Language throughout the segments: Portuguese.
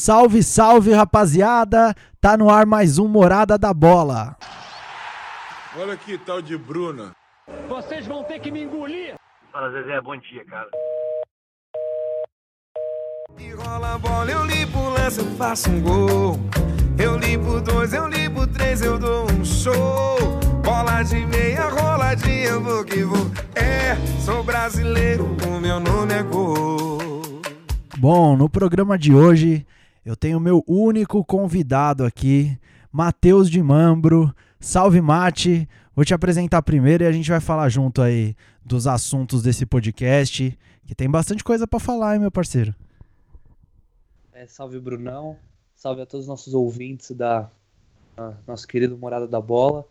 Salve, salve, rapaziada! Tá no ar mais um Morada da Bola. Olha que tal de Bruna. Vocês vão ter que me engolir. Fala, Zezé, bom dia, cara. E rola a bola, eu limpo o lance, eu faço um gol. Eu limpo dois, eu limpo três, eu dou um show. Bola de meia, roladinha, vou que vou. É, sou brasileiro, o meu nome é gol. Bom, no programa de hoje eu tenho meu único convidado aqui, Matheus de Mambro. Salve, Mate! Vou te apresentar primeiro e a gente vai falar junto aí dos assuntos desse podcast, que tem bastante coisa para falar, hein, meu parceiro? É, salve, Brunão. Salve a todos os nossos ouvintes da nosso querido Morada da Bola.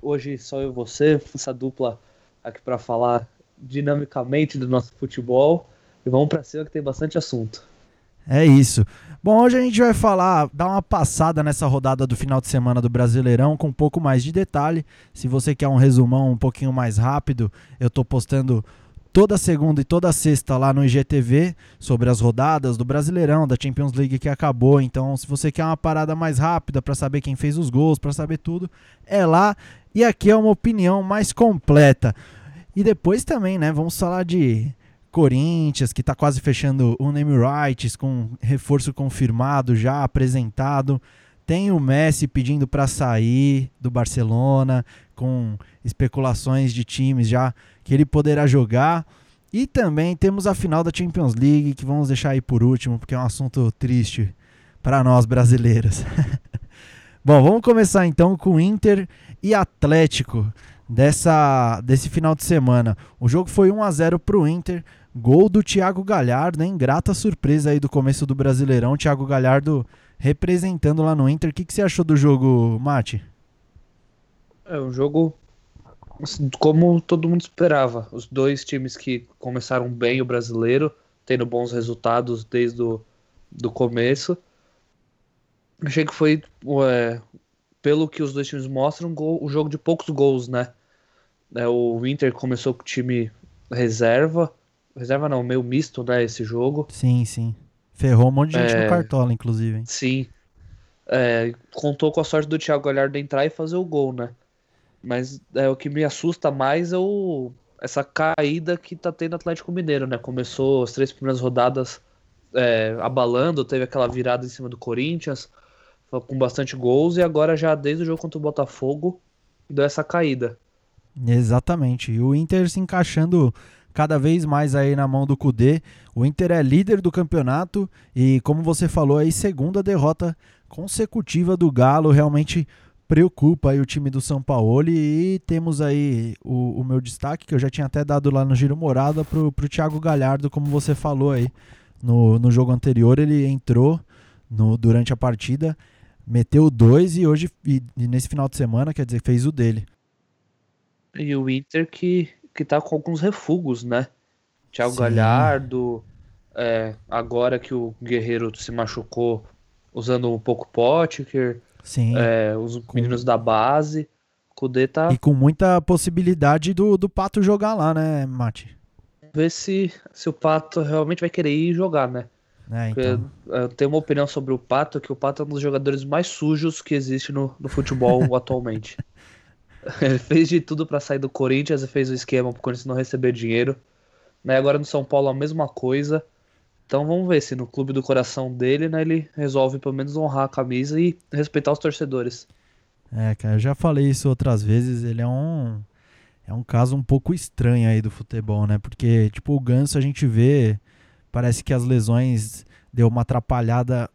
Hoje só eu e você, essa dupla aqui para falar dinamicamente do nosso futebol. E vamos para cima que tem bastante assunto. É isso. Bom, hoje a gente vai falar, dar uma passada nessa rodada do final de semana do Brasileirão com um pouco mais de detalhe. Se você quer um resumão um pouquinho mais rápido, eu tô postando toda segunda e toda sexta lá no IGTV sobre as rodadas do Brasileirão, da Champions League que acabou. Então, se você quer uma parada mais rápida para saber quem fez os gols, para saber tudo, é lá. E aqui é uma opinião mais completa. E depois também, né, vamos falar de Corinthians, que está quase fechando o name rights com reforço confirmado já apresentado. Tem o Messi pedindo para sair do Barcelona, com especulações de times já que ele poderá jogar. E também temos a final da Champions League, que vamos deixar aí por último, porque é um assunto triste para nós brasileiros. Bom, vamos começar então com Inter e Atlético dessa, desse final de semana. O jogo foi 1 a 0 para o Inter. Gol do Thiago Galhardo, hein? Grata surpresa aí do começo do Brasileirão. Thiago Galhardo representando lá no Inter. O que, que você achou do jogo, Mate? É um jogo como todo mundo esperava. Os dois times que começaram bem o brasileiro, tendo bons resultados desde o do começo. Achei que foi, é, pelo que os dois times mostram, um, um jogo de poucos gols, né? É, o Inter começou com o time reserva, reserva não, meio misto, né, esse jogo. Sim, sim. Ferrou um monte de gente É. no cartola, inclusive. hein? Sim. É, contou com a sorte do Thiago Galhardo entrar e fazer o gol, né? Mas é, o que me assusta mais é o, essa caída que tá tendo Atlético Mineiro, né? Começou as três primeiras rodadas é, abalando, teve aquela virada em cima do Corinthians, com bastante gols, e agora já desde o jogo contra o Botafogo deu essa caída. Exatamente. E o Inter se encaixando cada vez mais aí na mão do Cudê. O Inter é líder do campeonato e, como você falou aí, segunda derrota consecutiva do Galo. Realmente preocupa aí o time do São Paulo. E temos aí o, o meu destaque, que eu já tinha até dado lá no Giro Morada, pro, pro Thiago Galhardo, como você falou aí no, no jogo anterior. Ele entrou no, durante a partida, meteu dois e hoje, e, e nesse final de semana, quer dizer, fez o dele. E o Inter que, que tá com alguns refugos, né? Thiago Sim. Galhardo, é, agora que o Guerreiro se machucou, usando um pouco Potker, Sim. é, os meninos da base. O Kudê tá. E com muita possibilidade do, do Pato jogar lá, né, Mati? Ver se, se o Pato realmente vai querer ir jogar, né? É, então. eu tenho uma opinião sobre o Pato, que o Pato é um dos jogadores mais sujos que existe no, no futebol atualmente. Ele fez de tudo pra sair do Corinthians e fez o esquema pro Corinthians não receber dinheiro. Né, agora no São Paulo a mesma coisa. Então vamos ver se no clube do coração dele, né, ele resolve pelo menos honrar a camisa e respeitar os torcedores. É, cara, eu já falei isso outras vezes. Ele é um. É um caso um pouco estranho aí do futebol, né? Porque, tipo, o Ganso a gente vê. Parece que as lesões deu uma atrapalhada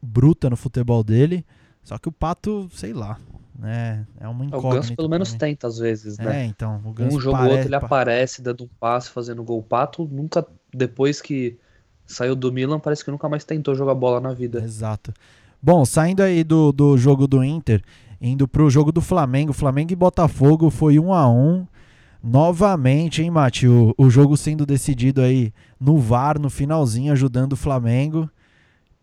bruta no futebol dele. Só que o Pato, sei lá, né? É uma O incógnita. Ganso pelo menos também. tenta às vezes, né? É, então. O Ganso Um jogo ou outro ele pa- aparece dando um passe, fazendo gol. O Pato nunca, depois que saiu do Milan, parece que nunca mais tentou jogar bola na vida. Exato. Bom, saindo aí do, do jogo do Inter, indo pro jogo do Flamengo, Flamengo e Botafogo foi 1 a 1 Novamente, hein, Mati? O, o jogo sendo decidido aí no VAR, no finalzinho, ajudando o Flamengo.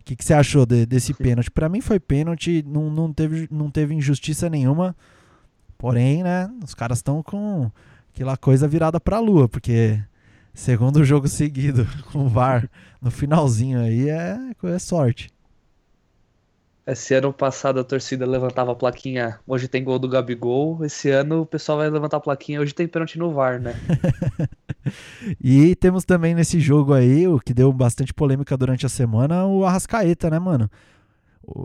O que, que você achou de- desse pênalti? Pra mim foi pênalti, não, não, teve, não teve injustiça nenhuma. Porém, né, os caras estão com aquela coisa virada pra lua, porque segundo jogo seguido com o VAR no finalzinho aí é, é sorte. Esse ano passado a torcida levantava a plaquinha, hoje tem gol do Gabigol. Esse ano o pessoal vai levantar a plaquinha, hoje tem pênalti no VAR, né? e temos também nesse jogo aí, o que deu bastante polêmica durante a semana, o Arrascaeta, né, mano?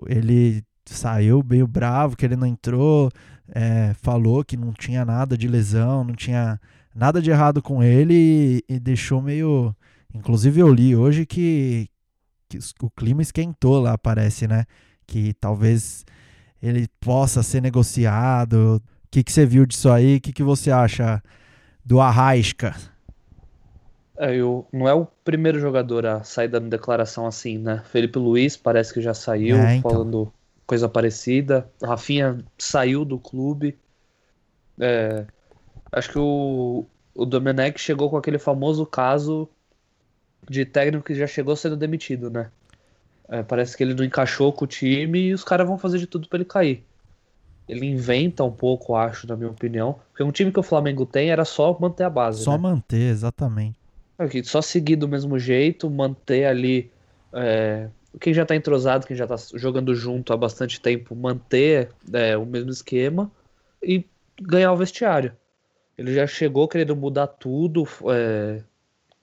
Ele saiu meio bravo, que ele não entrou, é, falou que não tinha nada de lesão, não tinha nada de errado com ele e, e deixou meio. Inclusive eu li hoje que, que o clima esquentou lá, parece, né? Que talvez ele possa ser negociado. O que, que você viu disso aí? O que, que você acha do Arraisca? É, eu, não é o primeiro jogador a sair dando declaração assim, né? Felipe Luiz parece que já saiu é, então. falando coisa parecida. Rafinha saiu do clube. É, acho que o, o Domenech chegou com aquele famoso caso de técnico que já chegou sendo demitido, né? É, parece que ele não encaixou com o time e os caras vão fazer de tudo para ele cair. Ele inventa um pouco, acho, na minha opinião. Porque um time que o Flamengo tem era só manter a base. Só né? manter, exatamente. É, só seguir do mesmo jeito, manter ali. É, quem já tá entrosado, quem já tá jogando junto há bastante tempo, manter é, o mesmo esquema e ganhar o vestiário. Ele já chegou querendo mudar tudo, é,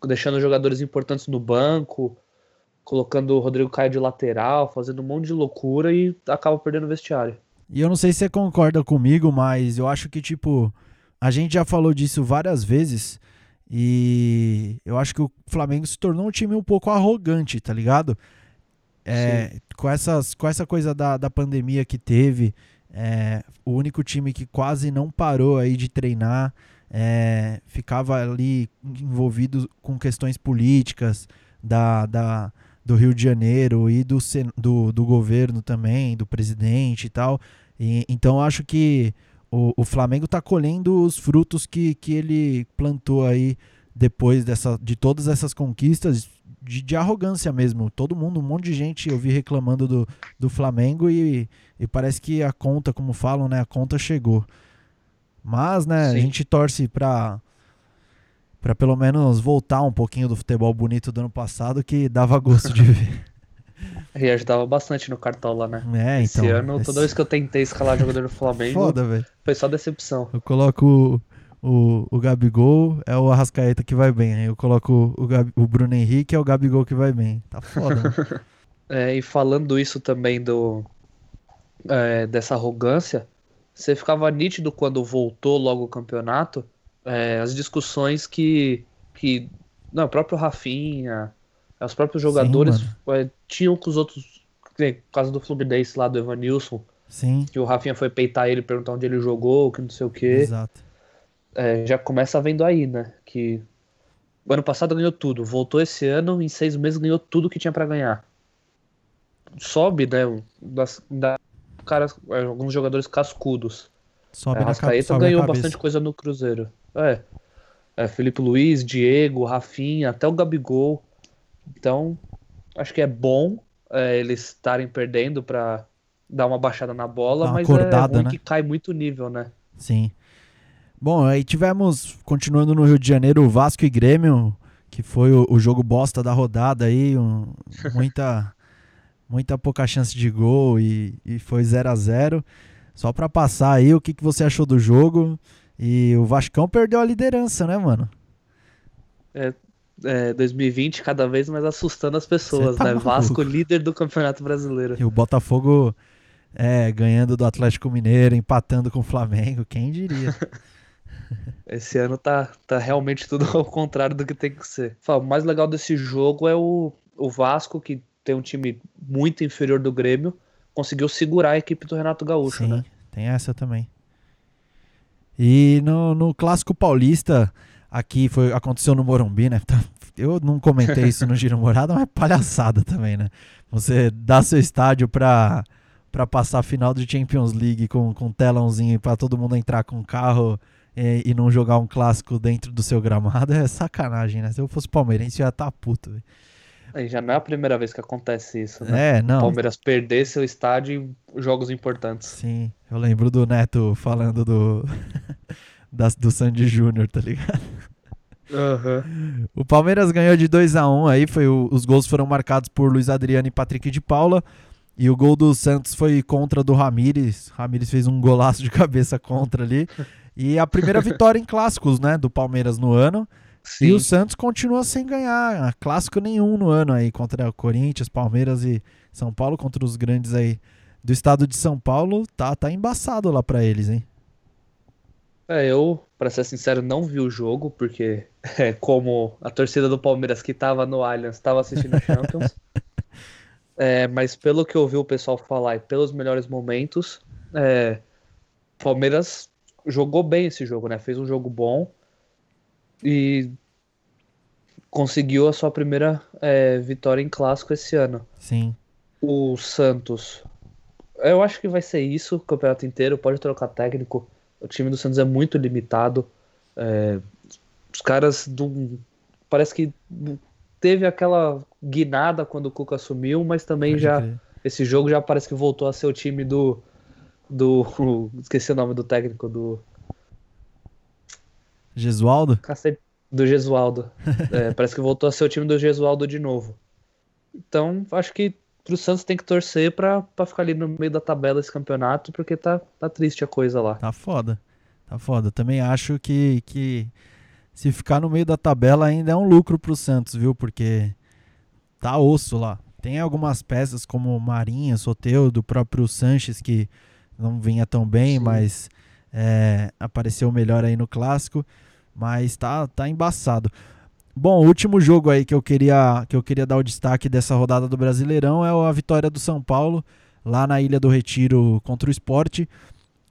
deixando jogadores importantes no banco, colocando o Rodrigo Caio de lateral, fazendo um monte de loucura e acaba perdendo o vestiário. E eu não sei se você concorda comigo, mas eu acho que, tipo, a gente já falou disso várias vezes e eu acho que o Flamengo se tornou um time um pouco arrogante, tá ligado? É, com, essas, com essa coisa da, da pandemia que teve, é, o único time que quase não parou aí de treinar, é, ficava ali envolvido com questões políticas, da, da, do Rio de Janeiro e do, do, do governo também, do presidente e tal. E, então acho que o, o Flamengo está colhendo os frutos que, que ele plantou aí depois dessa, de todas essas conquistas de, de, arrogância mesmo. Todo mundo, um monte de gente eu vi reclamando do, do Flamengo e, e parece que a conta, como falam, né? A conta chegou. Mas, né, Sim. a gente torce para para pelo menos voltar um pouquinho do futebol bonito do ano passado que dava gosto de ver. E ajudava bastante no Cartola, né? É, esse então. ano, toda vez que eu tentei escalar jogador do Flamengo, Foda, foi só decepção. Eu coloco o, o, o Gabigol, é o Arrascaeta que vai bem. Aí eu coloco o, o Bruno Henrique, é o Gabigol que vai bem. Tá foda. Né? é, e falando isso também do é, dessa arrogância, você ficava nítido quando voltou logo o campeonato é, as discussões que, que não, o próprio Rafinha, os próprios jogadores Sim, é, tinham com os outros, por causa do Fluminense lá do Evanilson, Sim. que o Rafinha foi peitar ele, perguntar onde ele jogou, que não sei o que. Exato. É, já começa vendo aí, né? Que o ano passado ganhou tudo, voltou esse ano, em seis meses ganhou tudo que tinha para ganhar. Sobe, né? Das, da, caras, alguns jogadores cascudos. Sobe é, a Rascaeta ganhou bastante coisa no Cruzeiro. É. é. Felipe Luiz, Diego, Rafinha, até o Gabigol. Então, acho que é bom é, eles estarem perdendo para dar uma baixada na bola, mas acordada, é ruim né? que cai muito nível, né? Sim. Bom, aí tivemos, continuando no Rio de Janeiro, o Vasco e Grêmio, que foi o, o jogo bosta da rodada aí, um, muita, muita pouca chance de gol e, e foi 0 a 0 Só para passar aí, o que, que você achou do jogo? E o Vascão perdeu a liderança, né, mano? É, é 2020 cada vez mais assustando as pessoas, tá né? Maluco. Vasco líder do Campeonato Brasileiro. E o Botafogo é, ganhando do Atlético Mineiro, empatando com o Flamengo, quem diria? Esse ano tá, tá realmente tudo ao contrário do que tem que ser. O mais legal desse jogo é o, o Vasco, que tem um time muito inferior do Grêmio, conseguiu segurar a equipe do Renato Gaúcho, Sim, né? Tem essa também. E no, no clássico paulista, aqui foi aconteceu no Morumbi, né? Tá, eu não comentei isso no Giro Morada, mas é palhaçada também, né? Você dá seu estádio pra, pra passar a final de Champions League com, com telãozinho pra todo mundo entrar com carro e, e, não jogar um clássico dentro do seu gramado é sacanagem, né? Se eu fosse palmeirense, eu ia estar tá puto. Véio. Já não é a primeira vez que acontece isso, né? É, não. O Palmeiras perder seu estádio em jogos importantes. Sim, eu lembro do Neto falando do, das, do Sandy Júnior, tá ligado? Uhum. O Palmeiras ganhou de 2 a 1 aí, foi o, os gols foram marcados por Luiz Adriano e Patrick de Paula. E o gol do Santos foi contra do Ramires. Ramires fez um golaço de cabeça contra ali. E a primeira vitória em clássicos, né, do Palmeiras no ano. Sim. E o Santos continua sem ganhar clássico nenhum no ano aí contra o Corinthians, Palmeiras e São Paulo contra os grandes aí do estado de São Paulo. Tá tá embaçado lá pra eles, hein? É, eu, pra ser sincero, não vi o jogo, porque é, como a torcida do Palmeiras que tava no Allianz tava assistindo a Champions. É, mas pelo que eu ouvi o pessoal falar e pelos melhores momentos, é, Palmeiras jogou bem esse jogo, né? Fez um jogo bom e conseguiu a sua primeira é, vitória em clássico esse ano. Sim. O Santos, eu acho que vai ser isso o campeonato inteiro. Pode trocar técnico. O time do Santos é muito limitado. É, os caras do, parece que teve aquela guinada quando o Cuca assumiu, mas também Pode já crer. esse jogo já parece que voltou a ser o time do do esqueci o nome do técnico do Gesualdo? cacete, do Gesualdo. É, parece que voltou a ser o time do Gesualdo de novo. Então, acho que pro Santos tem que torcer pra, pra ficar ali no meio da tabela esse campeonato, porque tá, tá triste a coisa lá. Tá foda. Tá foda. Também acho que, que se ficar no meio da tabela ainda é um lucro pro Santos, viu? Porque tá osso lá. Tem algumas peças como Marinha, Soteudo, do próprio Sanches, que não vinha tão bem, Sim. mas é, apareceu melhor aí no clássico. Mas tá, tá embaçado. Bom, o último jogo aí que eu queria que eu queria dar o destaque dessa rodada do Brasileirão é a vitória do São Paulo lá na Ilha do Retiro contra o Esporte.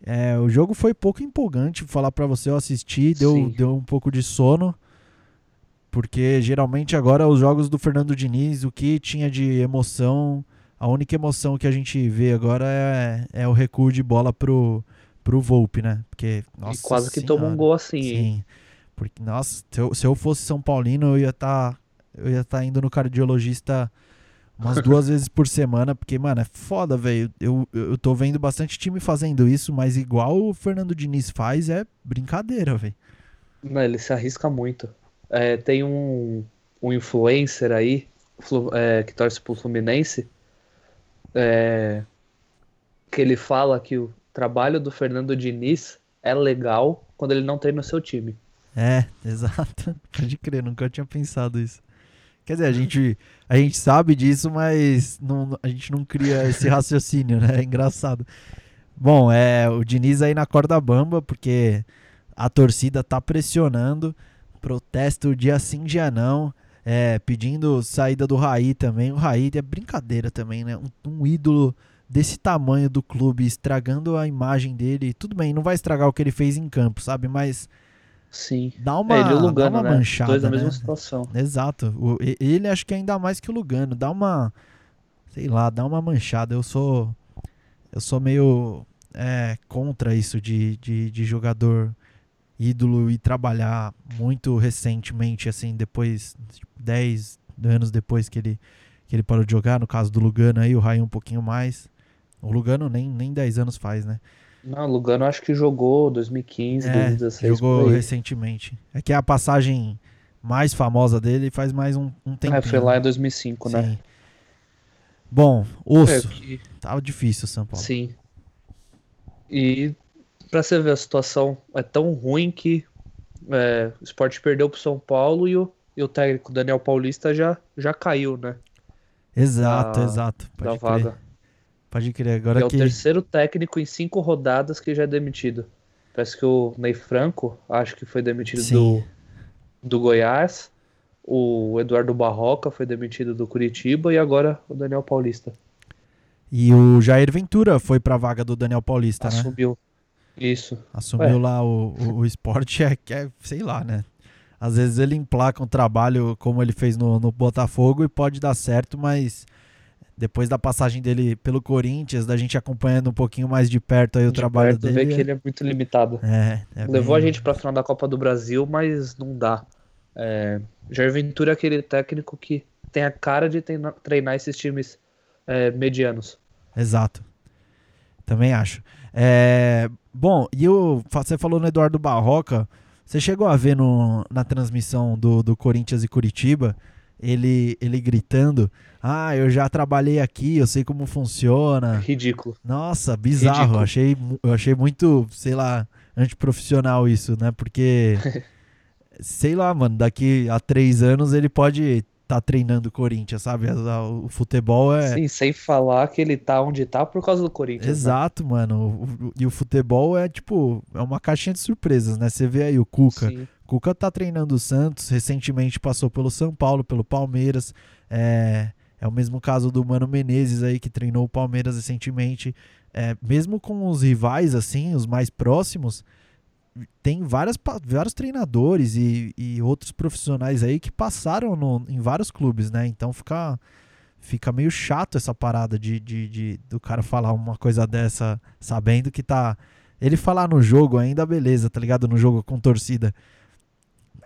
É, o jogo foi pouco empolgante, vou falar pra você, eu assisti, deu, Sim. deu um pouco de sono, porque geralmente agora os jogos do Fernando Diniz, o que tinha de emoção, a única emoção que a gente vê agora é, é o recuo de bola pro, pro Volpe, né? Porque, nossa e quase que tomou um gol assim, hein? Sim. Porque, nossa, se eu, se eu fosse São Paulino, eu ia estar eu ia tá indo no cardiologista umas duas vezes por semana, porque, mano, é foda, velho. Eu, eu tô vendo bastante time fazendo isso, mas igual o Fernando Diniz faz, é brincadeira, velho. Não, ele se arrisca muito. É, tem um, um influencer aí é, que torce pro Fluminense é, que ele fala que o trabalho do Fernando Diniz é legal quando ele não treina o seu time. É, exato. Pode crer, nunca tinha pensado isso. Quer dizer, a gente, a gente sabe disso, mas não, a gente não cria esse raciocínio, né? É engraçado. Bom, é o Diniz aí na corda bamba, porque a torcida tá pressionando, protesto dia sim, dia não, é, pedindo saída do Raí também. O Raí é brincadeira também, né? Um, um ídolo desse tamanho do clube, estragando a imagem dele. Tudo bem, não vai estragar o que ele fez em campo, sabe? Mas Sim. dá uma, é, ele e o dá Lugano, uma né? manchada, Dois na né? mesma situação. Exato. O- ele acho que ainda mais que o Lugano. Dá uma. Sei lá, dá uma manchada. Eu sou. Eu sou meio é, contra isso de, de, de jogador ídolo e trabalhar muito recentemente, assim, depois. tipo, 10 anos depois que ele, que ele parou de jogar. No caso do Lugano aí, o Raí um pouquinho mais. O Lugano nem, nem 10 anos faz, né? Não, o Lugano acho que jogou 2015, É, 2016. jogou recentemente. É que a passagem mais famosa dele faz mais um, um tempinho. É, foi lá em 2005, né? Sim. Bom, É, osso. que- Tava difícil o São Paulo. Sim. E pra você ver, a situação é tão ruim que é, o Sport perdeu pro São Paulo e o, e o técnico Daniel Paulista já, já caiu, né? Exato, Da- exato. da vaga. Pode crer. Agora é o que. terceiro técnico em cinco rodadas que já é demitido. Parece que o Ney Franco, acho que foi demitido Sim. do, do Goiás. O Eduardo Barroca foi demitido do Curitiba e agora o Daniel Paulista E o Jair Ventura foi pra vaga do Daniel Paulista, né? assumiu. Isso. Assumiu Ué. lá o, o, o esporte, é, que é, sei lá, né? Às vezes ele emplaca um trabalho como ele fez no, no Botafogo e pode dar certo, mas depois da passagem dele pelo Corinthians, da gente acompanhando um pouquinho mais de perto aí o De trabalho perto dele. vê que ele é muito limitado. é, é Levou bem- a gente pra final da Copa do Brasil, mas não dá. É, Jair Ventura é aquele técnico que tem a cara de treina- treinar esses times é, medianos. Exato. Também acho. É, bom, e o, você falou no Eduardo Barroca. Você chegou a ver no, na transmissão do, do Corinthians e Curitiba? Ele, ele gritando: Ah, eu já trabalhei aqui, eu sei como funciona. Ridículo. Nossa, bizarro. Ridículo. Achei, mu- eu achei muito, sei lá, antiprofissional isso, né? Porque, sei lá, mano, daqui a três anos ele pode estar treinando o Corinthians, sabe? O futebol é. Sim, sem falar que ele tá onde tá por causa do Corinthians. né? Exato, mano. O- o- E o futebol é tipo, é uma caixinha de surpresas, né? Você vê aí o Cuca. Sim. Cuca tá treinando o Santos, recentemente passou pelo São Paulo, pelo Palmeiras. É, é o mesmo caso do Mano Menezes aí, que treinou o Palmeiras recentemente. É, mesmo com os rivais, assim, os mais próximos, tem várias, vários treinadores e, e outros profissionais aí que passaram no- em vários clubes, né? Então fica, fica meio chato essa parada de, de, de- do cara falar uma coisa dessa, sabendo que tá. Ele falar no jogo ainda, beleza, tá ligado? No jogo com torcida.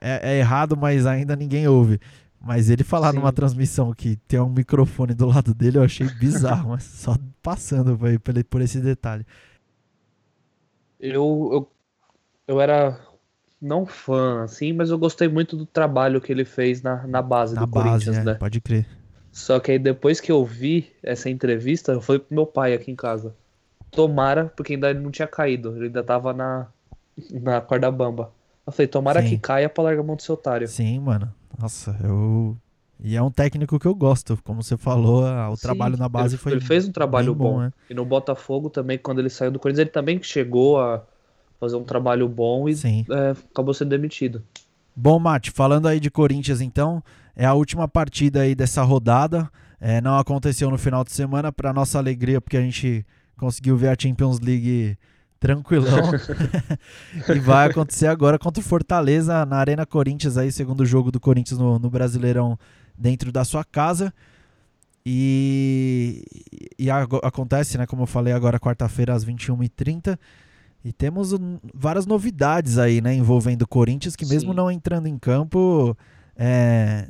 É, é errado, mas ainda ninguém ouve. Mas ele falar Sim. numa transmissão que tem um microfone do lado dele, eu achei bizarro, mas só passando por, por- por esse detalhe. Eu, eu, eu era não fã, assim, mas eu gostei muito do trabalho que ele fez na, na base Na do base, Corinthians, é, né? pode crer. Só que aí depois que eu vi essa entrevista, eu falei pro meu pai aqui em casa. Tomara, porque ainda ele não tinha caído, ele ainda tava na, na corda bamba. Eu falei, tomara Sim. que caia pra largar a mão do seu otário. Sim, mano. Nossa, eu. E é um técnico que eu gosto. Como você falou, o Sim, trabalho na base ele, foi. Ele fez um trabalho bom, bom. né? E no Botafogo também, quando ele saiu do Corinthians, ele também chegou a fazer um trabalho bom e é, acabou sendo demitido. Bom, Mate, falando aí de Corinthians, então, é a última partida aí dessa rodada. É, não aconteceu no final de semana, para nossa alegria, porque a gente conseguiu ver a Champions League tranquilão. e vai acontecer agora contra o Fortaleza na Arena Corinthians, aí, segundo jogo do Corinthians no, no Brasileirão, dentro da sua casa. E, e ago- acontece, né, como eu falei agora, quarta-feira às 21h30. E temos um, várias novidades aí, né, envolvendo o Corinthians, que mesmo Sim. não entrando em campo, é,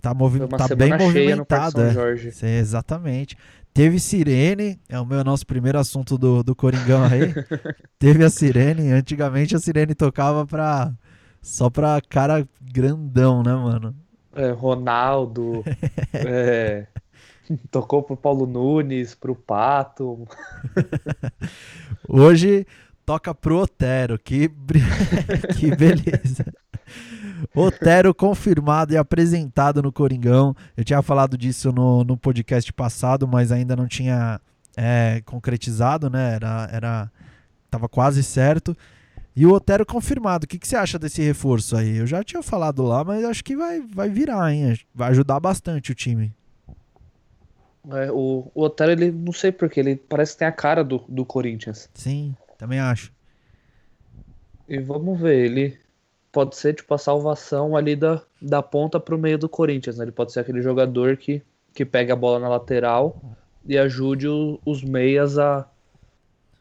tá, movi tá bem movimentado. É. Sim, exatamente. Teve sirene, é o meu nosso primeiro assunto do, do Coringão aí. Teve a sirene, antigamente a sirene tocava pra, só pra cara grandão, né, mano? É, Ronaldo, é, tocou pro Paulo Nunes, pro Pato. Hoje toca pro Otero, que, que beleza. Otero confirmado e apresentado no Coringão. Eu tinha falado disso no, no podcast passado, mas ainda não tinha é, concretizado, né? Era, era, tava quase certo. E o Otero confirmado. O que, que você acha desse reforço aí? Eu já tinha falado lá, mas acho que vai, vai virar, hein? Vai ajudar bastante o time. É, o, o Otero, ele não sei porquê, ele parece que tem a cara do, do Corinthians. Sim, também acho. E vamos ver, ele pode ser tipo a salvação ali da, da ponta pro meio do Corinthians, né? Ele pode ser aquele jogador que, que pega a bola na lateral e ajude o- os meias a,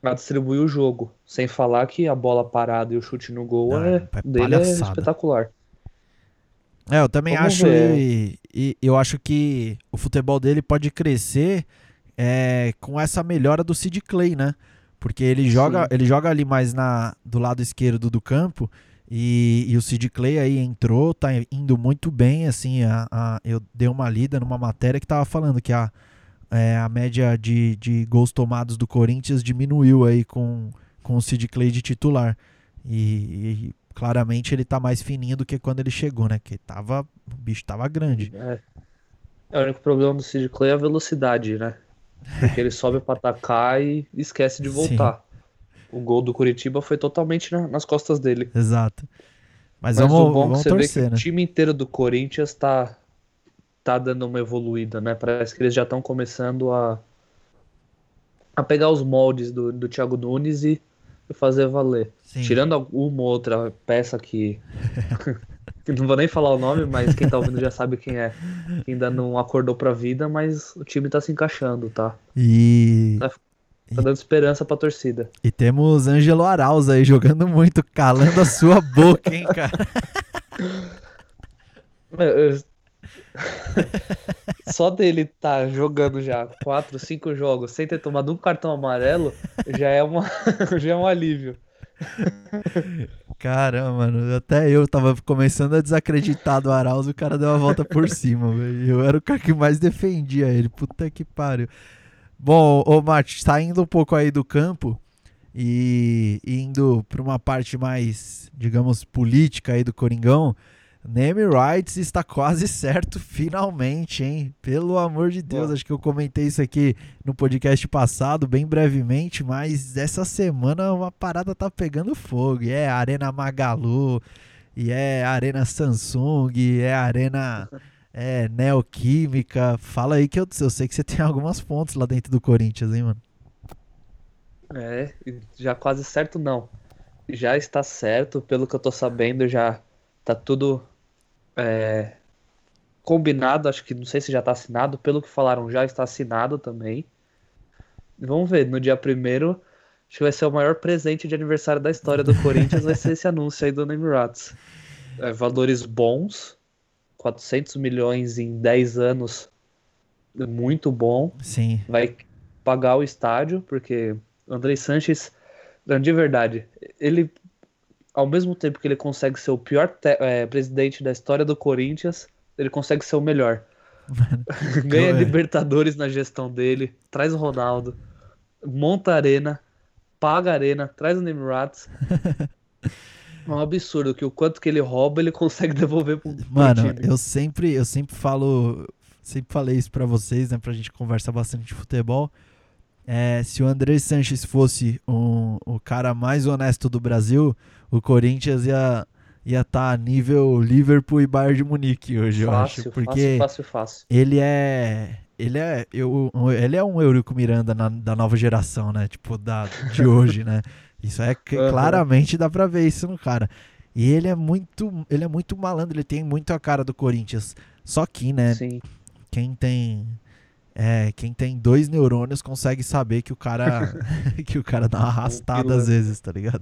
a distribuir o jogo. Sem falar que a bola parada e o chute no gol Ah, é, é dele é espetacular. É, eu também acho e, e eu acho que o futebol dele pode crescer é, com essa melhora do Sid Clay, né? Porque ele joga, Sim. ele joga ali mais na, do lado esquerdo do campo e, e o Sid Clay aí entrou, tá indo muito bem, assim, a, a- eu dei uma lida numa matéria que tava falando que a, é, a média de, de gols tomados do Corinthians diminuiu aí com, com o Sid Clay de titular. E, e claramente ele tá mais fininho do que quando ele chegou, né? Que tava, o bicho tava grande. É. É, o único problema do Sid Clay é a velocidade, né? Porque ele sobe pra atacar e esquece de Sim. O gol do Curitiba foi totalmente na- nas costas dele. Exato. Mas, Mas vamos, o bom é que vamos você vê que torcer, o né? time inteiro do Corinthians tá, tá dando uma evoluída, né? Parece que eles já estão começando a, a pegar os moldes do, do Thiago Nunes e, e fazer valer. Sim. Tirando alguma outra peça que. que não vou nem falar o nome, mas quem tá ouvindo já sabe quem é. Que ainda não acordou pra vida, mas o time tá se encaixando, tá? E, Tá dando esperança pra torcida. e temos Ângelo Arauz aí jogando muito, calando a sua boca, hein, cara? Eu- eu- Só dele tá jogando já 4, 5 jogos sem ter tomado um cartão amarelo já é, uma... já é um alívio. Caramba, mano, até eu tava começando a desacreditar do Arauz e o cara deu a volta por cima, velho. Eu era o cara que mais defendia ele, puta que pariu. Bom, ô Mate, saindo um pouco aí do campo e indo para uma parte mais, digamos, política aí do Coringão, Name Rights está quase certo finalmente, hein? Pelo amor de Deus, Boa. acho que eu comentei isso aqui no podcast passado, bem brevemente, mas essa semana uma parada tá pegando fogo. E é Arena Magalu, e é Arena Samsung, e é Arena é, Neoquímica. Fala aí que eu, eu sei que você tem algumas fontes lá dentro do Corinthians, hein, mano? É, já quase certo não. Já está certo, pelo que eu tô sabendo, já tá tudo é, combinado, acho que não sei se já tá assinado, pelo que falaram, já está assinado também. Vamos ver, no dia primeiro, acho que vai ser o maior presente de aniversário da história do Corinthians, vai ser esse anúncio aí do Name Rats. É, valores bons, 400 milhões em 10 anos, é muito bom Sim. vai pagar o estádio, porque o Andrei Sanches, de verdade, ele, ao mesmo tempo que ele consegue ser o pior é, presidente da história do Corinthians, ele consegue ser o melhor. Ganha é. Libertadores na gestão dele, traz o Ronaldo, monta a arena, paga a arena, traz o Name Rats. É um absurdo que o quanto que ele rouba, ele consegue devolver pro, pro Mano, time. eu sempre, eu sempre falo, sempre falei isso pra vocês, né, pra gente conversar bastante de futebol. É, se o André Sanches fosse um, o cara mais honesto do Brasil, o Corinthians ia ia estar a nível Liverpool e Bayern de Munique hoje, eu Fácil, acho, porque fácil, fácil, fácil. ele é ele é eu, ele é um Eurico Miranda na- da nova geração, né? Tipo da de hoje, né? Isso é Aham. claramente dá pra ver isso no cara. E ele é muito ele é muito malandro, ele tem muito a cara do Corinthians. Só que, né, Sim. quem tem é, quem tem dois neurônios consegue saber que o cara que o cara dá uma arrastada às pilantra. vezes, tá ligado?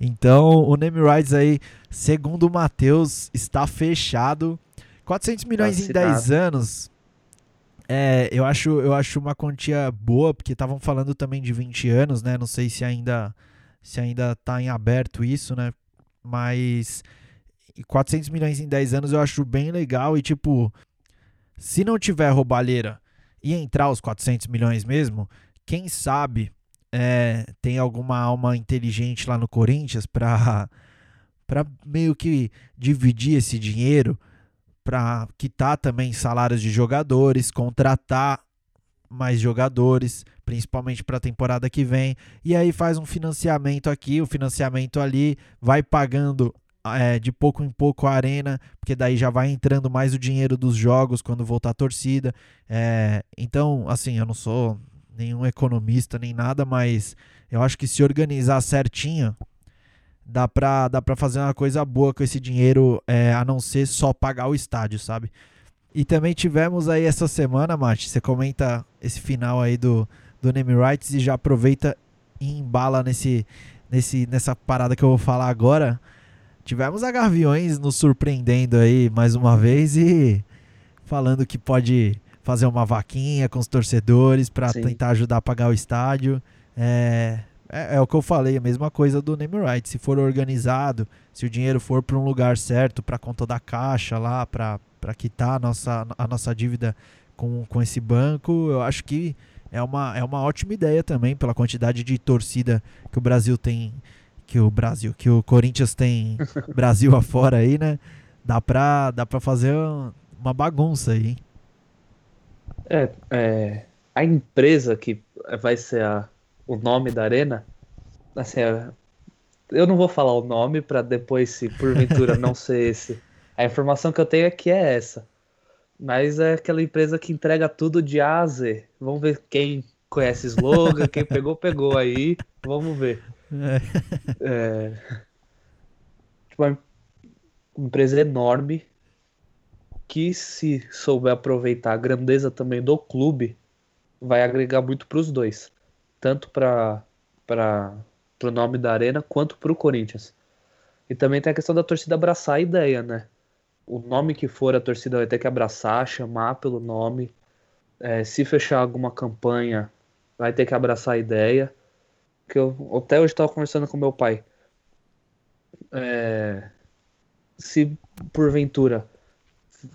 Então, o name rights aí, segundo o Matheus, está fechado. 400 milhões em Assinado. 10 anos. É, eu acho, eu acho uma quantia boa, porque estavam falando também de 20 anos, né? Não sei se ainda se ainda tá em aberto isso, né? Mas e 400 milhões em 10 anos eu acho bem legal e tipo, se não tiver roubalheira e entrar os 400 milhões mesmo, quem sabe é, tem alguma alma inteligente lá no Corinthians para para meio que dividir esse dinheiro para quitar também salários de jogadores, contratar mais jogadores, principalmente para a temporada que vem, e aí faz um financiamento aqui, o financiamento ali, vai pagando é, de pouco em pouco a arena, porque daí já vai entrando mais o dinheiro dos jogos quando voltar a torcida. É, então, assim, eu não sou nenhum economista nem nada, mas eu acho que se organizar certinho, dá pra, dá pra fazer uma coisa boa com esse dinheiro, é, a não ser só pagar o estádio, sabe? E também tivemos aí essa semana, Mate, você comenta esse final aí do, do Name Rights e já aproveita e embala nesse, nesse, nessa parada que eu vou falar agora. Tivemos a Gaviões nos surpreendendo aí mais uma vez e falando que pode fazer uma vaquinha com os torcedores para tentar ajudar a pagar o estádio. É, é, é o que eu falei, a mesma coisa do name right. Se for organizado, se o dinheiro for para um lugar certo, para conta da caixa lá, para quitar a nossa, a nossa dívida com, com esse banco, eu acho que é uma, é uma ótima ideia também, pela quantidade de torcida que o Brasil tem, que o Brasil, que o Corinthians tem Brasil afora aí, né? Dá pra, dá pra fazer uma bagunça aí. hein? É, é, a empresa que vai ser a, o nome da arena, assim, é, eu não vou falar o nome para depois, se porventura não ser esse. A informação que eu tenho é que é essa. Mas é aquela empresa que entrega tudo de A a Z. Vamos ver quem conhece slogan, quem pegou, pegou aí. Vamos ver. É. É, tipo, uma empresa enorme que se souber aproveitar a grandeza também do clube, vai agregar muito para os dois, tanto para o nome da arena quanto para o Corinthians. E também tem a questão da torcida abraçar a ideia, né? O nome que for, a torcida vai ter que abraçar, chamar pelo nome. É, se fechar alguma campanha, vai ter que abraçar a ideia. Que eu até hoje estava conversando com meu pai. é, se porventura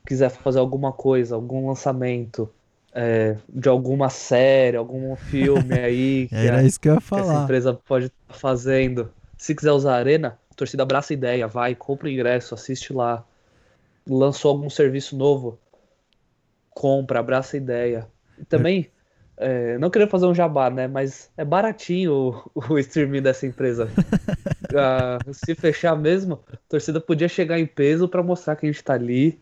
quiser fazer alguma coisa, algum lançamento é, de alguma série, algum filme aí que, Era a, isso que eu ia que essa falar. empresa pode estar fazendo. Se quiser usar a Arena, a torcida abraça a ideia, vai, compra o ingresso, assiste lá. Lançou algum serviço novo, compra, abraça a ideia. E também, é, não querendo fazer um jabá, né? Mas é baratinho o, o streaming dessa empresa. Ah, se fechar mesmo, a torcida podia chegar em peso para mostrar que a gente tá ali.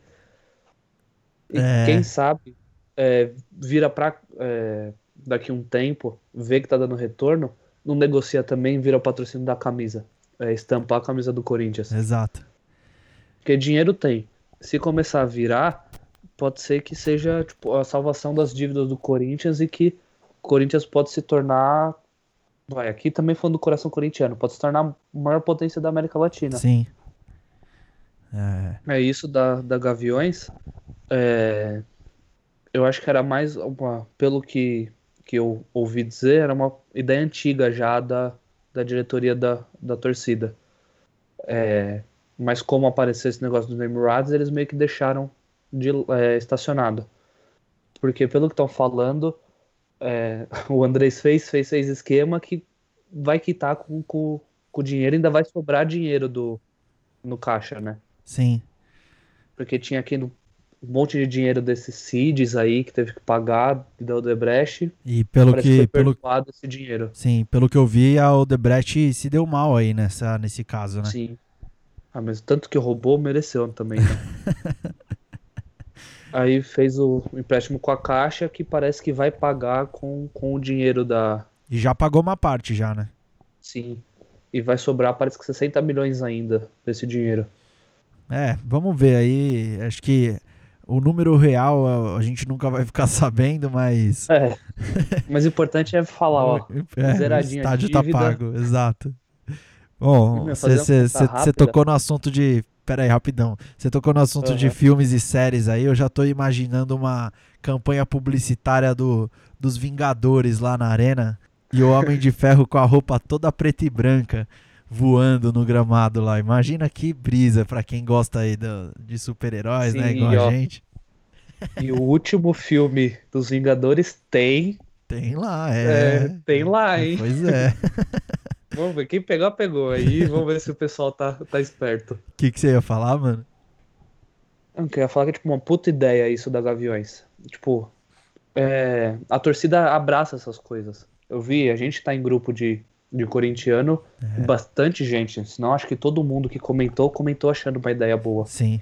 E É. quem sabe é, vira pra é, daqui um tempo, vê que tá dando retorno, não negocia também, vira o patrocínio da camisa. É, estampar a camisa do Corinthians. Exato. Porque dinheiro tem. Se começar a virar, pode ser que seja tipo, a salvação das dívidas do Corinthians e que o Corinthians pode se tornar. Vai, aqui também falando do coração corintiano, pode se tornar a maior potência da América Latina. Sim. É, É isso da, da Gaviões. é, eu acho que era mais uma, pelo que, que eu ouvi dizer, era uma ideia antiga já da, da diretoria da, da torcida. É, mas como apareceu esse negócio dos Emirados, eles meio que deixaram de, é, estacionado. Porque pelo que estão falando, é, o Andrés fez, fez, fez esquema que vai quitar com, com, com o dinheiro, ainda vai sobrar dinheiro do, no caixa, né? sim. porque tinha aqui um monte de dinheiro desses CIDs aí que teve que pagar da Odebrecht. E pelo Parece que, foi pelo, esse dinheiro. sim, pelo que eu vi, a Odebrecht se deu mal aí nessa, nesse caso, né? Sim. Ah, mas tanto que roubou, mereceu também, né? aí fez o empréstimo com a Caixa, que parece que vai pagar com, com o dinheiro da. E já pagou uma parte já, né? Sim. E vai sobrar, parece que 60 milhões ainda desse dinheiro. É, vamos ver aí. Acho que o número real a- gente nunca vai ficar sabendo, mas. É. Mas o importante é falar, ó. É, o estádio tá pago, exato. Bom, você tocou no assunto de. Pera aí, rapidão. Você tocou no assunto de Aham. filmes e séries aí. Eu já tô imaginando uma campanha publicitária do, dos Vingadores lá na arena. E o Homem de Ferro com a roupa toda preta e branca voando no gramado lá. Imagina que brisa pra quem gosta aí do- de super-heróis, né? Igual a ó. gente. E o último filme dos Vingadores tem. Tem lá, É, é. tem lá, hein? Pois é. Vamos ver, quem pegar, pegou. Aí vamos ver se o pessoal tá, tá esperto. O que, que você ia falar, mano? Eu queria falar que é tipo uma puta ideia isso da Gaviões. Tipo, é, a torcida abraça essas coisas. Eu vi, a gente tá em grupo de, de corintiano, bastante gente. Senão acho que todo mundo que comentou, comentou achando uma ideia boa. Sim.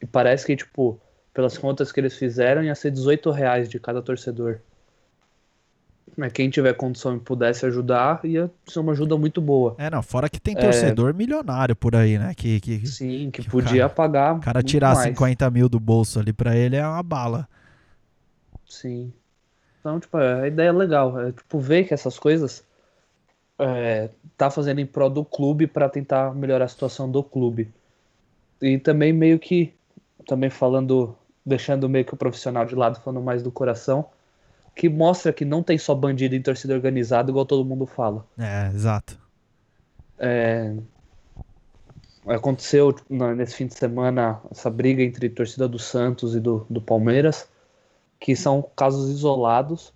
E parece que, tipo, pelas contas que eles fizeram, ia ser 18 reais de cada torcedor. Mas quem tiver condição e pudesse ajudar, ia ser uma ajuda muito boa. É, não, fora que tem torcedor milionário por aí, né? Que, que Sim, que, que podia cara- pagar. o cara tirar mais. 50 mil do bolso ali pra ele é uma bala. Sim. Então, tipo, a ideia é legal. É, tipo, ver que essas coisas é, tá fazendo em prol do clube para tentar melhorar a situação do clube. E também meio que, também falando, deixando meio que o profissional de lado, falando mais do coração, que mostra que não tem só bandido em torcida organizada, igual todo mundo fala. É, exato. É, aconteceu tipo, nesse fim de semana essa briga entre torcida do Santos e do, do Palmeiras, que são casos isolados,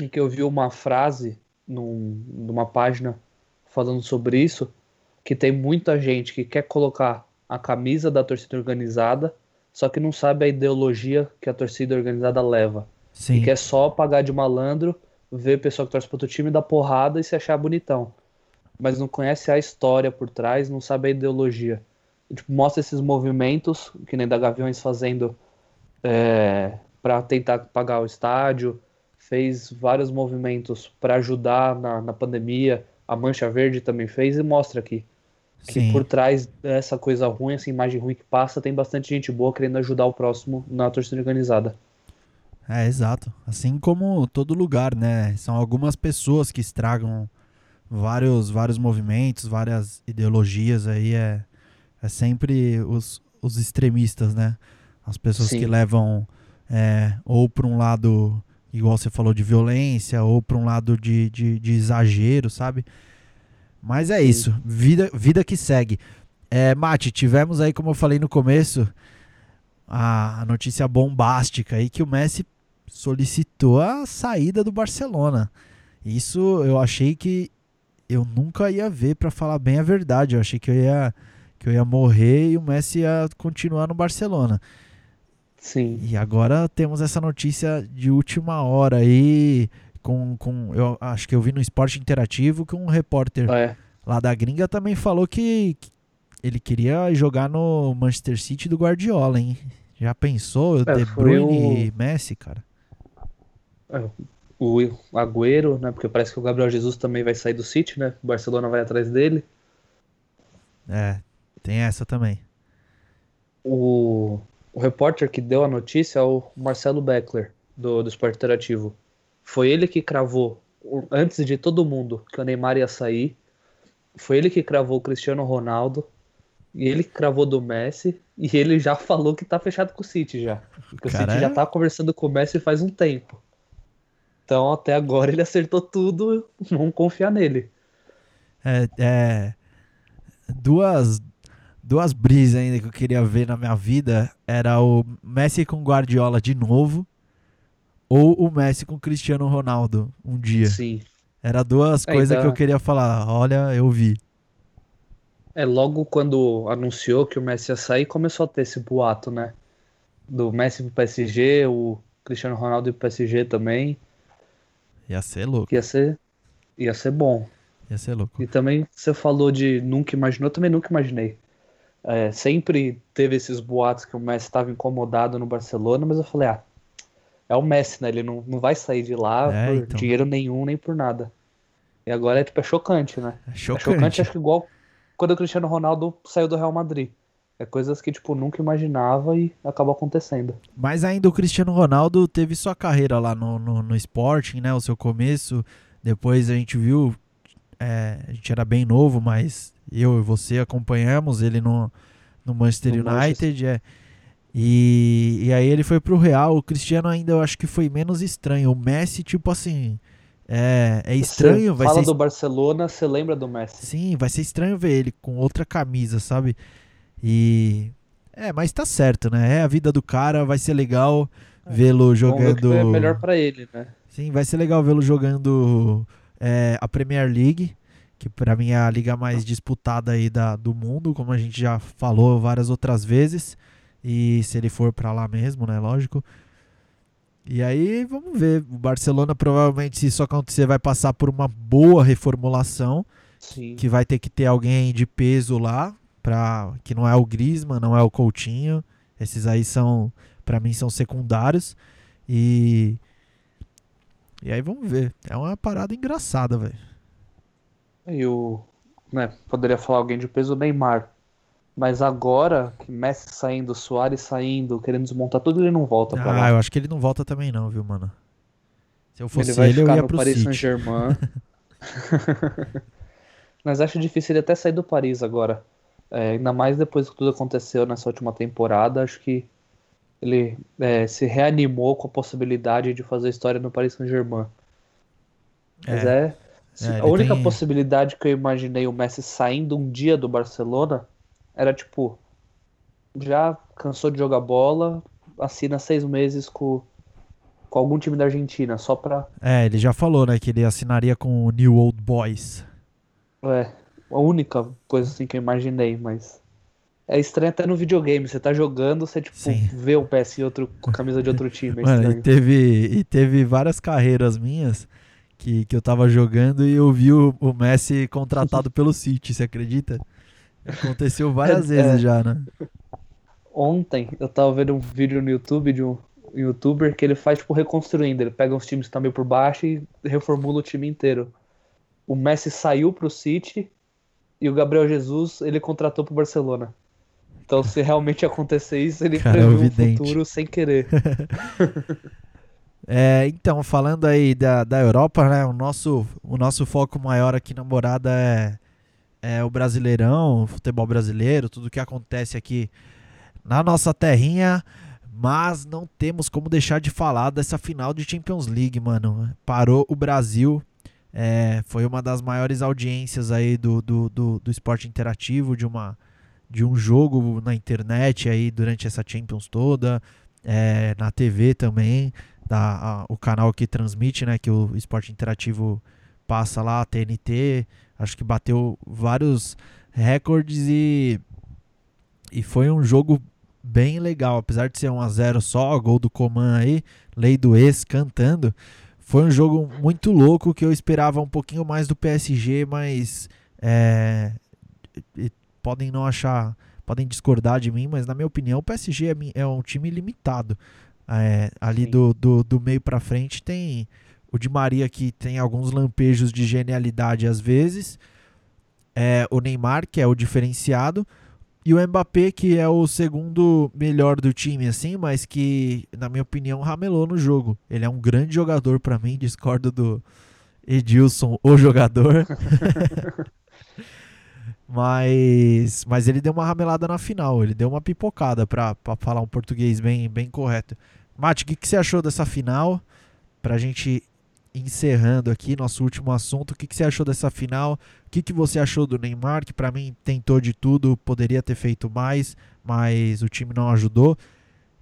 e que eu vi uma frase num, numa página falando sobre isso, que tem muita gente que quer colocar a camisa da torcida organizada, só que não sabe a ideologia que a torcida organizada leva. Sim. E quer só pagar de malandro, ver pessoa que torce pro outro time, dar porrada e se achar bonitão. Mas não conhece a história por trás, não sabe a ideologia. E, tipo, mostra esses movimentos, que nem da Gaviões fazendo é, para tentar pagar o estádio, fez vários movimentos para ajudar na, na pandemia, a Mancha Verde também fez e mostra aqui que por trás dessa coisa ruim, essa imagem ruim que passa, tem bastante gente boa querendo ajudar o próximo na torcida organizada. É, exato. Assim como todo lugar, né? São algumas pessoas que estragam vários, vários movimentos, várias ideologias aí. É, é sempre os, os extremistas, né? As pessoas Sim. que levam é, ou para um lado, igual você falou, de violência, ou para um lado de, de, de exagero, sabe? Mas é isso, vida, vida que segue. É, Mate, tivemos aí, como eu falei no começo, a notícia bombástica aí que o Messi solicitou a saída do Barcelona. Isso eu achei que eu nunca ia ver, para falar bem a verdade. Eu achei que eu ia que eu ia morrer e o Messi ia continuar no Barcelona. Sim. E agora temos essa notícia de última hora aí com, com eu acho que eu vi no Esporte Interativo que um repórter É. lá da gringa também falou que, que ele queria jogar no Manchester City do Guardiola, hein? Já pensou? É, De Bruyne e o- Messi, cara. O Agüero, né? Porque parece que o Gabriel Jesus também vai sair do City, né? O Barcelona vai atrás dele. É, tem essa também. O, o repórter que deu a notícia é o Marcelo Beckler, do, do Esporte Interativo. Foi ele que cravou, o- antes de todo mundo, que o Neymar ia sair. Foi ele que cravou o Cristiano Ronaldo. E ele que cravou do Messi. E ele já falou que tá fechado com o City já. Porque o Cara, City já tá conversando com o Messi faz um tempo. Então até agora ele acertou tudo. Vamos confiar nele. É, é, duas duas brisas ainda que eu queria ver na minha vida era o Messi com Guardiola de novo ou o Messi com Cristiano Ronaldo um dia. Sim. Era duas É, coisas então- que eu queria falar. Olha, eu vi. É, logo quando anunciou que o Messi ia sair, começou a ter esse boato, né? Do Messi pro PSG, o Cristiano Ronaldo pro PSG também. Ia ser louco. Ia ser, ia ser bom. Ia ser louco. E também você falou de nunca imaginou, eu também nunca imaginei. É, sempre teve esses boatos que o Messi estava incomodado no Barcelona, mas eu falei, ah, é o Messi, né? Ele não, não vai sair de lá É, por então. dinheiro nenhum, nem por nada. E agora é tipo, é chocante, né? É É chocante. chocante, acho que igual quando o Cristiano Ronaldo saiu do Real Madrid. É coisas que, tipo, nunca imaginava e acabou acontecendo. Mas ainda o Cristiano Ronaldo teve sua carreira lá no, no, no Sporting, né? O seu começo. Depois a gente viu. É, a gente era bem novo, mas eu e você acompanhamos ele no, no Manchester No United. É. E, e aí ele foi pro Real. O Cristiano ainda eu acho que foi menos estranho. O Messi, tipo assim. É, é estranho, Você vai fala ser do Barcelona, você lembra do Messi. Sim, vai ser estranho ver ele com outra camisa, sabe? E. É, mas tá certo, né? É a vida do cara, vai ser legal vê-lo Vamos ver o que jogando. é melhor pra ele, né? Sim, vai ser legal vê-lo jogando é, a Premier League, que pra mim é a liga mais disputada aí da, do mundo, como a gente já falou várias outras vezes. E se ele for pra lá mesmo, né? Lógico. E aí, vamos ver. O Barcelona provavelmente, se isso acontecer, vai passar por uma boa reformulação Sim. que vai ter que ter alguém de peso lá, pra, que não é o Griezmann, não é o Coutinho. Esses aí são, pra mim, são secundários. E e aí vamos ver. É uma parada engraçada, velho. E o. Né, poderia falar alguém de peso, o Neymar. Mas agora, que Messi saindo, Suárez saindo, querendo desmontar tudo, ele não volta pra Ah, lá. eu acho que ele não volta também não, viu, mano? Se eu fosse Ele vai ele, eu ficar ia no pro Paris. Saint-Germain. Mas acho difícil ele até sair do Paris agora. É, ainda mais depois que tudo aconteceu nessa última temporada. Acho que ele é, se reanimou com a possibilidade de fazer história no Paris Saint-Germain. Mas é. se- É, a ele única tem- possibilidade que eu imaginei o Messi saindo um dia do Barcelona era tipo. Já cansou de jogar bola, assina seis meses com, com algum time da Argentina, só pra É, ele já falou, né, que ele assinaria com o New Old Boys. É, a única coisa assim que eu imaginei, mas. É estranho até no videogame. Você tá jogando, você tipo, Sim. vê o PS em outro, com a camisa de outro time. É Mano, e teve, e teve várias carreiras minhas que, que eu tava jogando e eu vi o, o Messi contratado pelo City, você acredita? Aconteceu várias É, vezes é. já, né? Ontem eu tava vendo um vídeo no YouTube de um youtuber que ele faz tipo reconstruindo. Ele pega uns times que tá meio por baixo e reformula o time inteiro. O Messi saiu pro City e o Gabriel Jesus ele contratou pro Barcelona. Então, se realmente acontecer isso, ele Cara, é previu vidente. futuro sem querer. É, então, falando aí da, da Europa, né? O nosso, o nosso foco maior aqui na morada é, é o Brasileirão, o futebol brasileiro, tudo que acontece aqui na nossa terrinha. Mas não temos como deixar de falar dessa final de Champions League, mano. Parou o Brasil É, foi uma das maiores audiências aí do, do, do, do esporte interativo, de, uma, de um jogo na internet aí durante essa Champions toda, é, na TV também, da, a, o canal que transmite, né, que o esporte interativo passa lá, a TNT, acho que bateu vários recordes e, e foi um jogo bem legal, apesar de ser 1 a 0 só, gol do Coman aí, lei do ex cantando. Foi um jogo muito louco que eu esperava um pouquinho mais do PSG, mas é, podem não achar, podem discordar de mim, mas na minha opinião o PSG é, é um time limitado. É, ali do, do, do meio para frente tem o Di Maria que tem alguns lampejos de genialidade às vezes, é, o Neymar que é o diferenciado, e o Mbappé, que é o segundo melhor do time, assim, mas que, na minha opinião, ramelou no jogo. Ele é um grande jogador para mim, discordo do Edilson, o jogador. mas, mas ele deu uma ramelada na final, ele deu uma pipocada, para falar um português bem, bem correto. Mate, o que, que você achou dessa final? Pra gente encerrando aqui nosso último assunto, o que, que você achou dessa final? O que, que você achou do Neymar, que para mim tentou de tudo, poderia ter feito mais, mas o time não ajudou?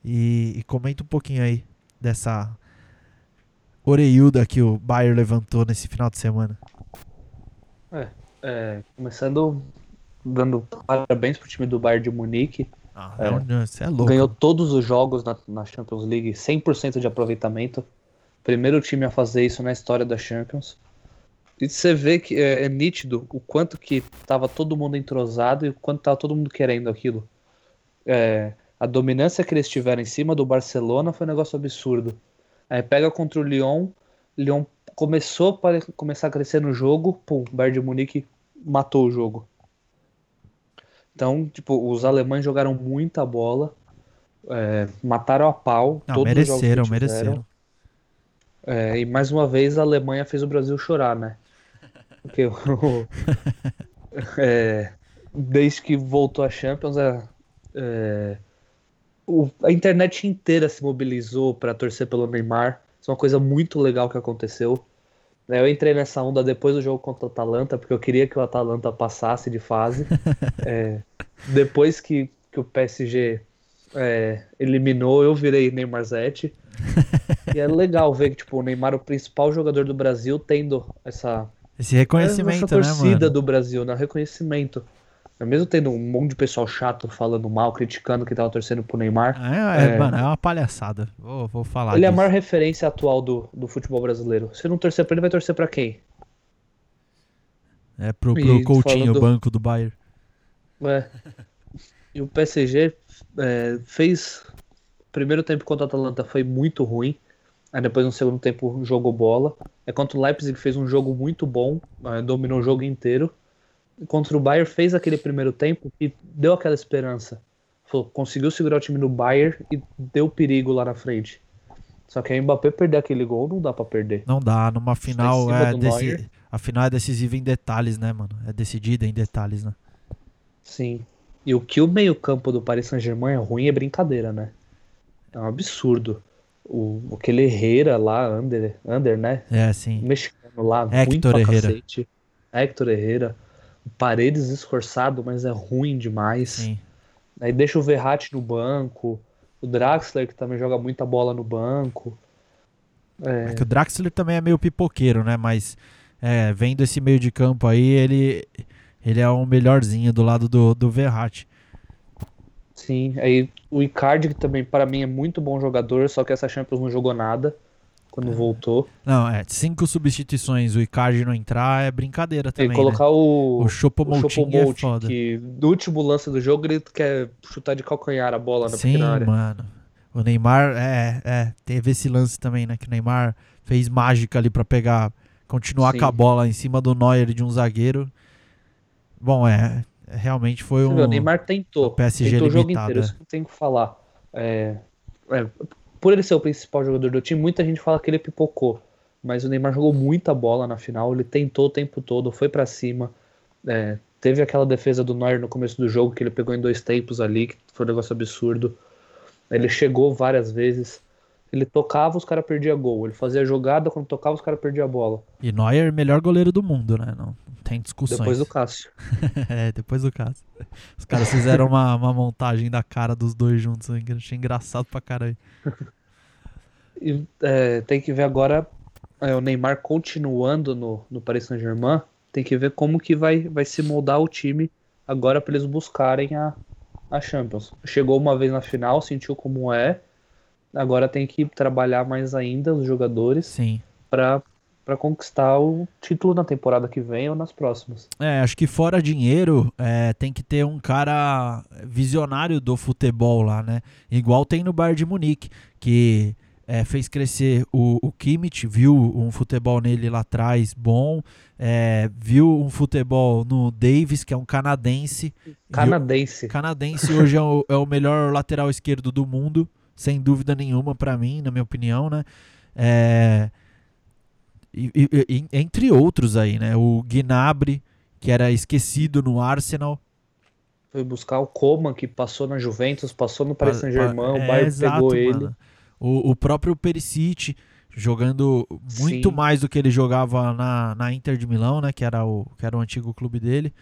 E, e comenta um pouquinho aí dessa oreiuda que o Bayern levantou nesse final de semana. É, é, começando dando parabéns pro time do Bayern de Munique. Ah, é, é louco. Ganhou todos os jogos na, na Champions League, 100% de aproveitamento. Primeiro time a fazer isso na história da Champions. E você vê que é, é nítido o quanto que tava todo mundo entrosado e o quanto tava todo mundo querendo aquilo. É, a dominância que eles tiveram em cima do Barcelona foi um negócio absurdo. Aí pega contra o Lyon, Lyon começou para começar a crescer no jogo, pum, Bayern de Munique matou o jogo. Então, tipo, os alemães jogaram muita bola, é, mataram a pau. Não, mereceram, mereceram. É, e mais uma vez a Alemanha fez o Brasil chorar, né? Porque o, é, desde que voltou a Champions, a, é, o, a internet inteira se mobilizou para torcer pelo Neymar. Isso é uma coisa muito legal que aconteceu. Eu entrei nessa onda depois do jogo contra o Atalanta, porque eu queria que o Atalanta passasse de fase. É, depois que, que o PSG é, eliminou, eu virei Neymar Zete. e é legal ver que tipo, o Neymar, o principal jogador do Brasil, tendo essa. Esse reconhecimento, essa torcida né, mano? do Brasil, né? Reconhecimento. Mesmo tendo um monte de pessoal chato falando mal, criticando que tava torcendo pro Neymar. É, é, é... Mano, é uma palhaçada. Vou, vou falar. Ele disso. é a maior referência atual do, do futebol brasileiro. Se não torcer pra ele, vai torcer pra quem? É pro, pro Coutinho, do... banco do Bayern. É. E o PSG é, fez primeiro tempo contra o Atalanta foi muito ruim. Aí depois no segundo tempo jogou bola. É contra o Leipzig fez um jogo muito bom, é, dominou o jogo inteiro. Contra o Bayern fez aquele primeiro tempo e deu aquela esperança. Falou, conseguiu segurar o time no Bayern e deu perigo lá na frente. Só que a Mbappé perder aquele gol não dá para perder. Não dá, numa final é desse, a final é decisiva em detalhes, né, mano? É decidida em detalhes, né? Sim. E o que o meio-campo do Paris Saint-Germain é ruim é brincadeira, né? É um absurdo. O, aquele Herrera lá, Under, Under, né? É, sim. O mexicano lá, Hector pra Herrera. cacete. Hector Herrera. Paredes esforçado, mas é ruim demais. Sim. Aí deixa o Verratti no banco. O Draxler, que também joga muita bola no banco. É, é que o Draxler também é meio pipoqueiro, né? Mas é, vendo esse meio de campo aí, ele, ele é o melhorzinho do lado do, do Verratti. Sim, aí o Icardi, que também para mim é muito bom jogador, só que essa Champions não jogou nada quando voltou. Não, é, cinco substituições, o Icardi não entrar é brincadeira também. E colocar né? o, o Chopomoting é foda. que no último lance do jogo ele quer chutar de calcanhar a bola na Sim, pequena área. mano. O Neymar, é, é, teve esse lance também, né, que o Neymar fez mágica ali para pegar, continuar Sim. com a bola em cima do Neuer de um zagueiro. Bom, é, realmente foi um. O Neymar tentou. PSG tentou limitado, o jogo inteiro, é. isso que eu tenho que falar. É, é, por ele ser o principal jogador do time, muita gente fala que ele pipocou. Mas o Neymar jogou muita bola na final, ele tentou o tempo todo, foi para cima. É, teve aquela defesa do Neuer no começo do jogo que ele pegou em dois tempos ali, que foi um negócio absurdo. Ele chegou várias vezes. Ele tocava, os caras perdiam gol. Ele fazia jogada, quando tocava, os caras perdiam a bola. E Neuer, melhor goleiro do mundo, né? Não, tem discussões. Depois do Cássio. é, depois do Cássio. Os caras fizeram uma, uma montagem da cara dos dois juntos. Eu achei engraçado pra caralho. E, é, tem que ver agora é, o Neymar continuando no, no Paris Saint-Germain. Tem que ver como que vai, vai se moldar o time agora para eles buscarem a, a Champions. Chegou uma vez na final, sentiu como é. Agora tem que trabalhar mais ainda os jogadores Sim. para para conquistar o título na temporada que vem ou nas próximas. É, acho que fora dinheiro, é, tem que ter um cara visionário do futebol lá, né? Igual tem no Bayern de Munique, que é, fez crescer o, o Kimmich, viu um futebol nele lá atrás bom, é, viu um futebol no Davis, que é um canadense. Canadense. O canadense hoje é o, é o melhor lateral esquerdo do mundo, sem dúvida nenhuma para mim, na minha opinião, né? É, e, e, entre outros aí, né? O Gnabry, que era esquecido no Arsenal. Foi buscar o Coman, que passou na Juventus, passou no Paris Pa- Saint-Germain, pa- o Bayern exato, pegou ele. O, o próprio Perisic jogando muito Sim. mais do que ele jogava na, na Inter de Milão, né? Que era, o, que era o antigo clube dele.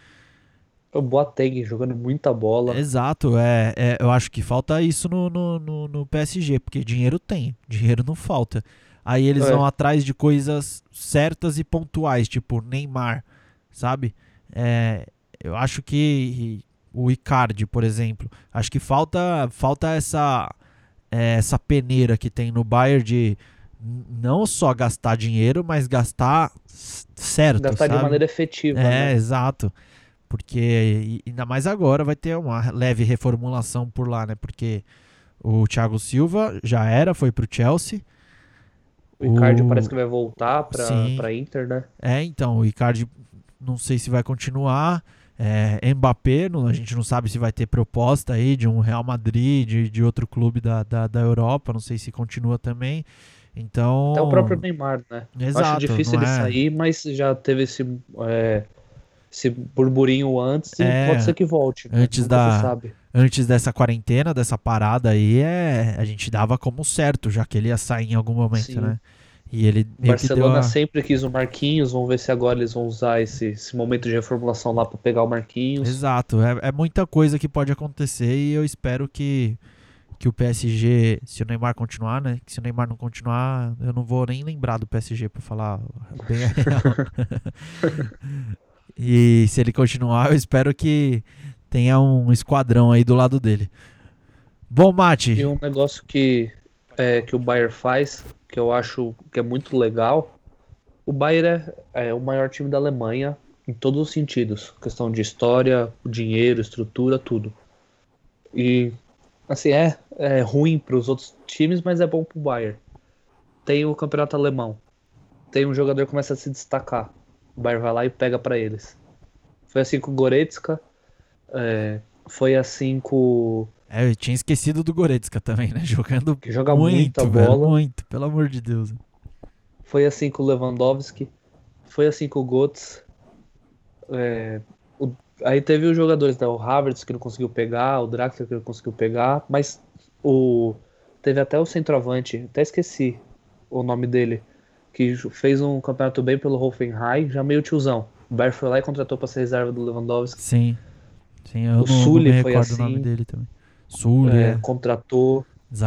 O Boateng jogando muita bola. Exato, é, é, eu acho que falta isso no, no, no, no PSG, porque dinheiro tem, dinheiro não falta. Aí eles É. vão atrás de coisas certas e pontuais, tipo Neymar, sabe? É, eu acho que o Icardi, por exemplo, acho que falta, falta essa, é, essa peneira que tem no Bayern de não só gastar dinheiro, mas gastar certo, Gastar de sabe? maneira efetiva. É, né? exato. Porque ainda mais agora vai ter uma leve reformulação por lá, né? Porque o Thiago Silva já era, foi pro Chelsea. O Icardi O- parece que vai voltar pra, Sim. pra Inter, né? É, então, o Icardi não sei se vai continuar. É, Mbappé, não- a gente não sabe se vai ter proposta aí de um Real Madrid, de, de outro clube da, da, da Europa, não sei se continua também. Então. Até o próprio Neymar, né? Exato, Acho difícil ele é- sair, mas já teve esse, é, esse burburinho antes e É, pode ser que volte. né? antes da- antes dessa quarentena, dessa parada aí, é, a gente dava como certo, já que ele ia sair em algum momento, Sim. né? E ele Barcelona a- sempre quis o Marquinhos, vamos ver se agora eles vão usar esse, esse momento de reformulação lá pra pegar o Marquinhos. Exato, é, é muita coisa que pode acontecer e eu espero que, que o PSG, se o Neymar continuar, né? Que se o Neymar não continuar, eu não vou nem lembrar do PSG pra falar bem a real. e se ele continuar, eu espero que tenha um esquadrão aí do lado dele. Bom, Mate, E um negócio que, é, que o Bayern faz, que eu acho que é muito legal, o Bayern é, é o maior time da Alemanha em todos os sentidos. Questão de história, dinheiro, estrutura, tudo. E, assim, é, é ruim para os outros times, mas é bom para o Bayern. Tem o campeonato alemão. Tem um jogador que começa a se destacar. O Bayern vai lá e pega para eles. Foi assim com o Goretzka. é, foi assim com É, eu tinha esquecido do Goretzka também, né? Jogando que joga muito, muita velho, bola. muito, pelo amor de Deus. Foi assim com o Lewandowski, foi assim com o Götze. É, o- aí teve os jogadores, né? O Havertz que não conseguiu pegar, o Draxler que não conseguiu pegar, mas o teve até o centroavante, até esqueci o nome dele, que fez um campeonato bem pelo Hoffenheim, já meio tiozão. O Bayern foi lá e contratou para ser reserva do Lewandowski. Sim. Sim, eu O não, não Sully me foi recordo o nome assim. dele também. Sully, É, é, contratou.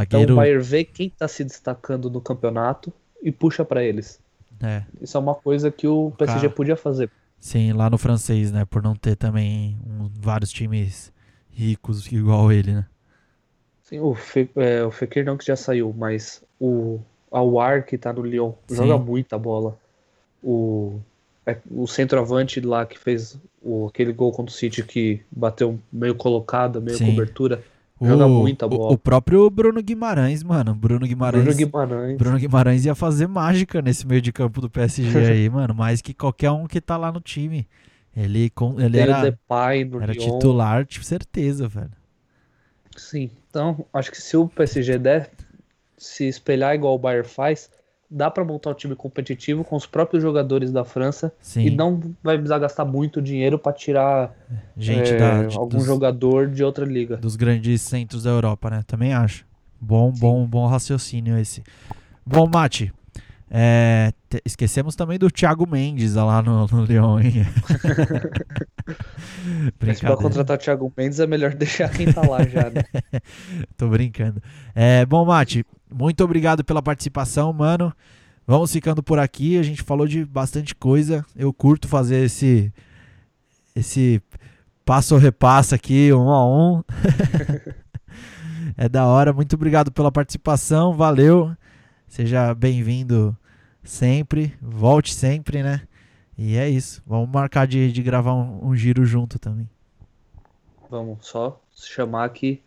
Então zagueiro. o Bayern vê quem está se destacando no campeonato e puxa para eles. É, Isso é uma coisa que o PSG podia fazer. sim, lá no francês, né? Por não ter também um- vários times ricos igual ele, né? Sim, o, Fe, é, o Fekir não que já saiu, mas o Awar que tá no Lyon Sim. joga muita bola. O, é, o centroavante lá que fez o, aquele gol contra o City que bateu meio colocado, meio Sim. cobertura, joga muita o- bola. O, próprio Bruno Guimarães, mano. Bruno Guimarães. Bruno Guimarães. Bruno Guimarães ia fazer mágica nesse meio de campo do PSG aí, mano. Mais que qualquer um que tá lá no time. Ele, com, ele o era, era Lyon. titular, tipo, certeza, velho. Sim, então acho que se o PSG der se espelhar igual o Bayern faz, dá pra montar um time competitivo com os próprios jogadores da França Sim. e não vai precisar gastar muito dinheiro pra tirar Gente é, da, de- algum dos, jogador de outra liga. dos grandes centros da Europa, né? Também acho. Bom, bom, bom raciocínio esse. Bom, Mate, é, esquecemos também do Thiago Mendes lá no, no Leão, hein? Pra Brincadeira. contratar o Thiago Mendes é melhor deixar quem tá lá já, né? Tô brincando. É, bom, Mate, muito obrigado pela participação, mano. Vamos ficando por aqui. A gente falou de bastante coisa. Eu curto fazer esse esse passo ou repassa aqui, um a um. é da hora. Muito obrigado pela participação. Valeu. Seja bem-vindo sempre. Volte sempre, né? E é isso. Vamos marcar de, de gravar um, um giro junto também. Vamos só chamar aqui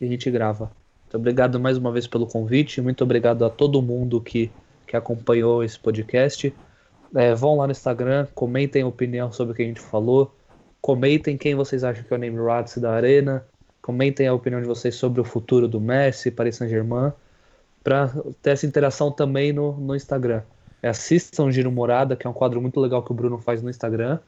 e a gente grava. Muito obrigado mais uma vez pelo convite. Muito obrigado a todo mundo que, que acompanhou esse podcast. É, vão lá no Instagram, comentem a opinião sobre o que a gente falou. Comentem quem vocês acham que é o name Rats da Arena. Comentem a opinião de vocês sobre o futuro do Messi, Paris Saint-Germain. Para ter essa interação também no, no Instagram. É, assistam Giro Morada, que é um quadro muito legal que o Bruno faz no Instagram.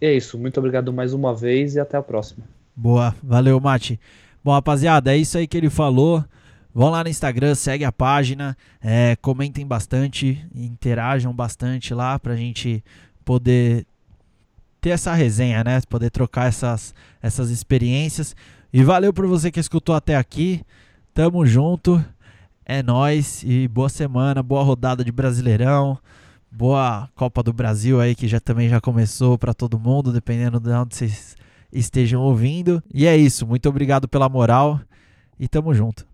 E é isso. Muito obrigado mais uma vez e até a próxima. Boa, valeu, Mate. Bom, rapaziada, é isso aí que ele falou. Vão lá no Instagram, segue a página, é, comentem bastante, interajam bastante lá pra gente poder ter essa resenha, né? Poder trocar essas, essas experiências. E valeu por você que escutou até aqui. Tamo junto. É nóis e boa semana, boa rodada de Brasileirão. Boa Copa do Brasil aí que já também já começou pra todo mundo, dependendo de onde vocês estejam ouvindo. E é isso, muito obrigado pela moral e tamo junto.